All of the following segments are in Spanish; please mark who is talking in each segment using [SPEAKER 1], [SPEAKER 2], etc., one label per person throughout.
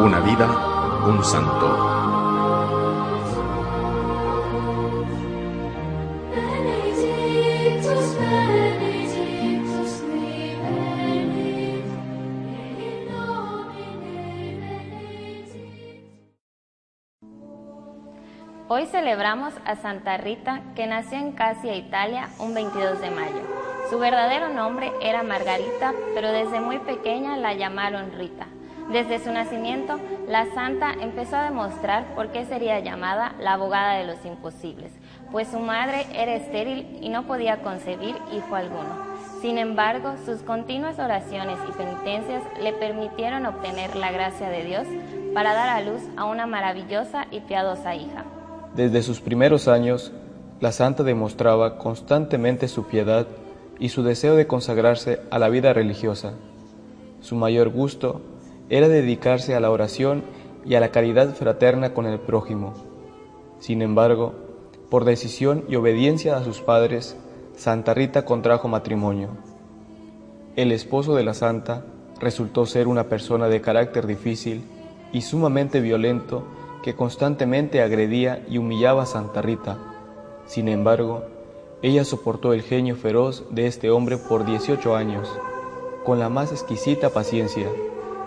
[SPEAKER 1] Una vida, un santo.
[SPEAKER 2] Hoy celebramos a Santa Rita, que nació en Casia, Italia, un 22 de mayo. Su verdadero nombre era Margarita, pero desde muy pequeña la llamaron Rita. Desde su nacimiento, la santa empezó a demostrar por qué sería llamada la abogada de los imposibles, pues su madre era estéril y no podía concebir hijo alguno. Sin embargo, sus continuas oraciones y penitencias le permitieron obtener la gracia de Dios para dar a luz a una maravillosa y piadosa hija.
[SPEAKER 3] Desde sus primeros años, la santa demostraba constantemente su piedad y su deseo de consagrarse a la vida religiosa. Su mayor gusto era dedicarse a la oración y a la caridad fraterna con el prójimo. Sin embargo, por decisión y obediencia a sus padres, Santa Rita contrajo matrimonio. El esposo de la santa resultó ser una persona de carácter difícil y sumamente violento que constantemente agredía y humillaba a Santa Rita. Sin embargo, ella soportó el genio feroz de este hombre por 18 años, con la más exquisita paciencia,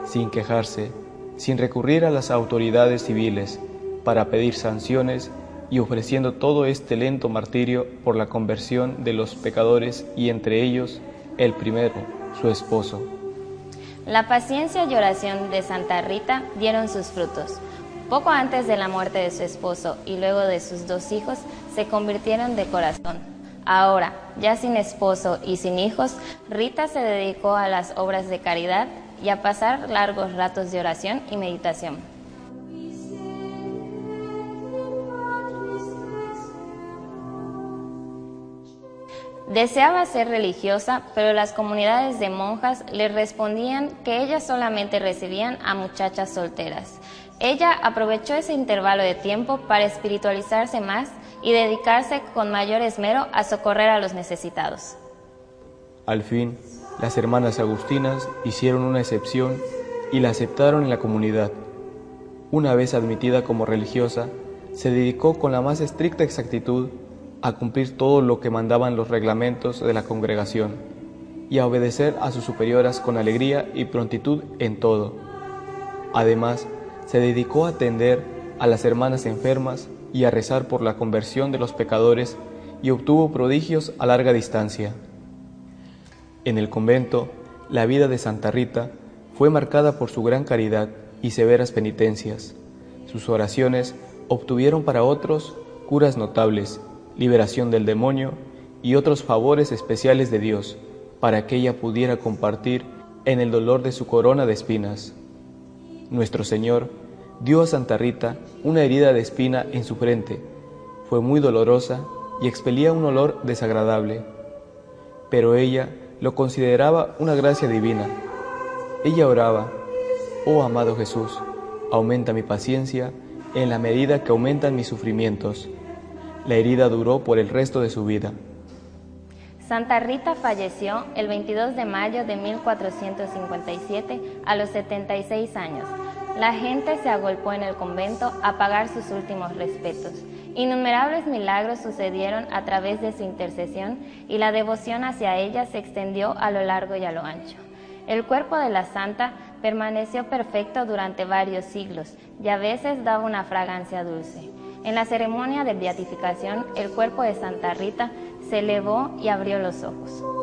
[SPEAKER 3] sin quejarse, sin recurrir a las autoridades civiles para pedir sanciones y ofreciendo todo este lento martirio por la conversión de los pecadores y entre ellos el primero, su esposo.
[SPEAKER 2] La paciencia y oración de Santa Rita dieron sus frutos. Poco antes de la muerte de su esposo y luego de sus dos hijos, se convirtieron de corazón. Ahora, ya sin esposo y sin hijos, Rita se dedicó a las obras de caridad y a pasar largos ratos de oración y meditación. Deseaba ser religiosa, pero las comunidades de monjas le respondían que ellas solamente recibían a muchachas solteras. Ella aprovechó ese intervalo de tiempo para espiritualizarse más y dedicarse con mayor esmero a socorrer a los necesitados.
[SPEAKER 3] Al fin, las hermanas agustinas hicieron una excepción y la aceptaron en la comunidad. Una vez admitida como religiosa, se dedicó con la más estricta exactitud a cumplir todo lo que mandaban los reglamentos de la congregación y a obedecer a sus superioras con alegría y prontitud en todo. Además, se dedicó a atender a las hermanas enfermas y a rezar por la conversión de los pecadores y obtuvo prodigios a larga distancia. En el convento, la vida de Santa Rita fue marcada por su gran caridad y severas penitencias. Sus oraciones obtuvieron para otros curas notables, liberación del demonio y otros favores especiales de Dios para que ella pudiera compartir en el dolor de su corona de espinas. Nuestro Señor dio a Santa Rita una herida de espina en su frente. Fue muy dolorosa y expelía un olor desagradable. Pero ella lo consideraba una gracia divina. Ella oraba, Oh amado Jesús, aumenta mi paciencia en la medida que aumentan mis sufrimientos. La herida duró por el resto de su vida.
[SPEAKER 2] Santa Rita falleció el 22 de mayo de 1457 a los 76 años. La gente se agolpó en el convento a pagar sus últimos respetos. Innumerables milagros sucedieron a través de su intercesión y la devoción hacia ella se extendió a lo largo y a lo ancho. El cuerpo de la santa permaneció perfecto durante varios siglos y a veces daba una fragancia dulce. En la ceremonia de beatificación, el cuerpo de Santa Rita se elevó y abrió los ojos.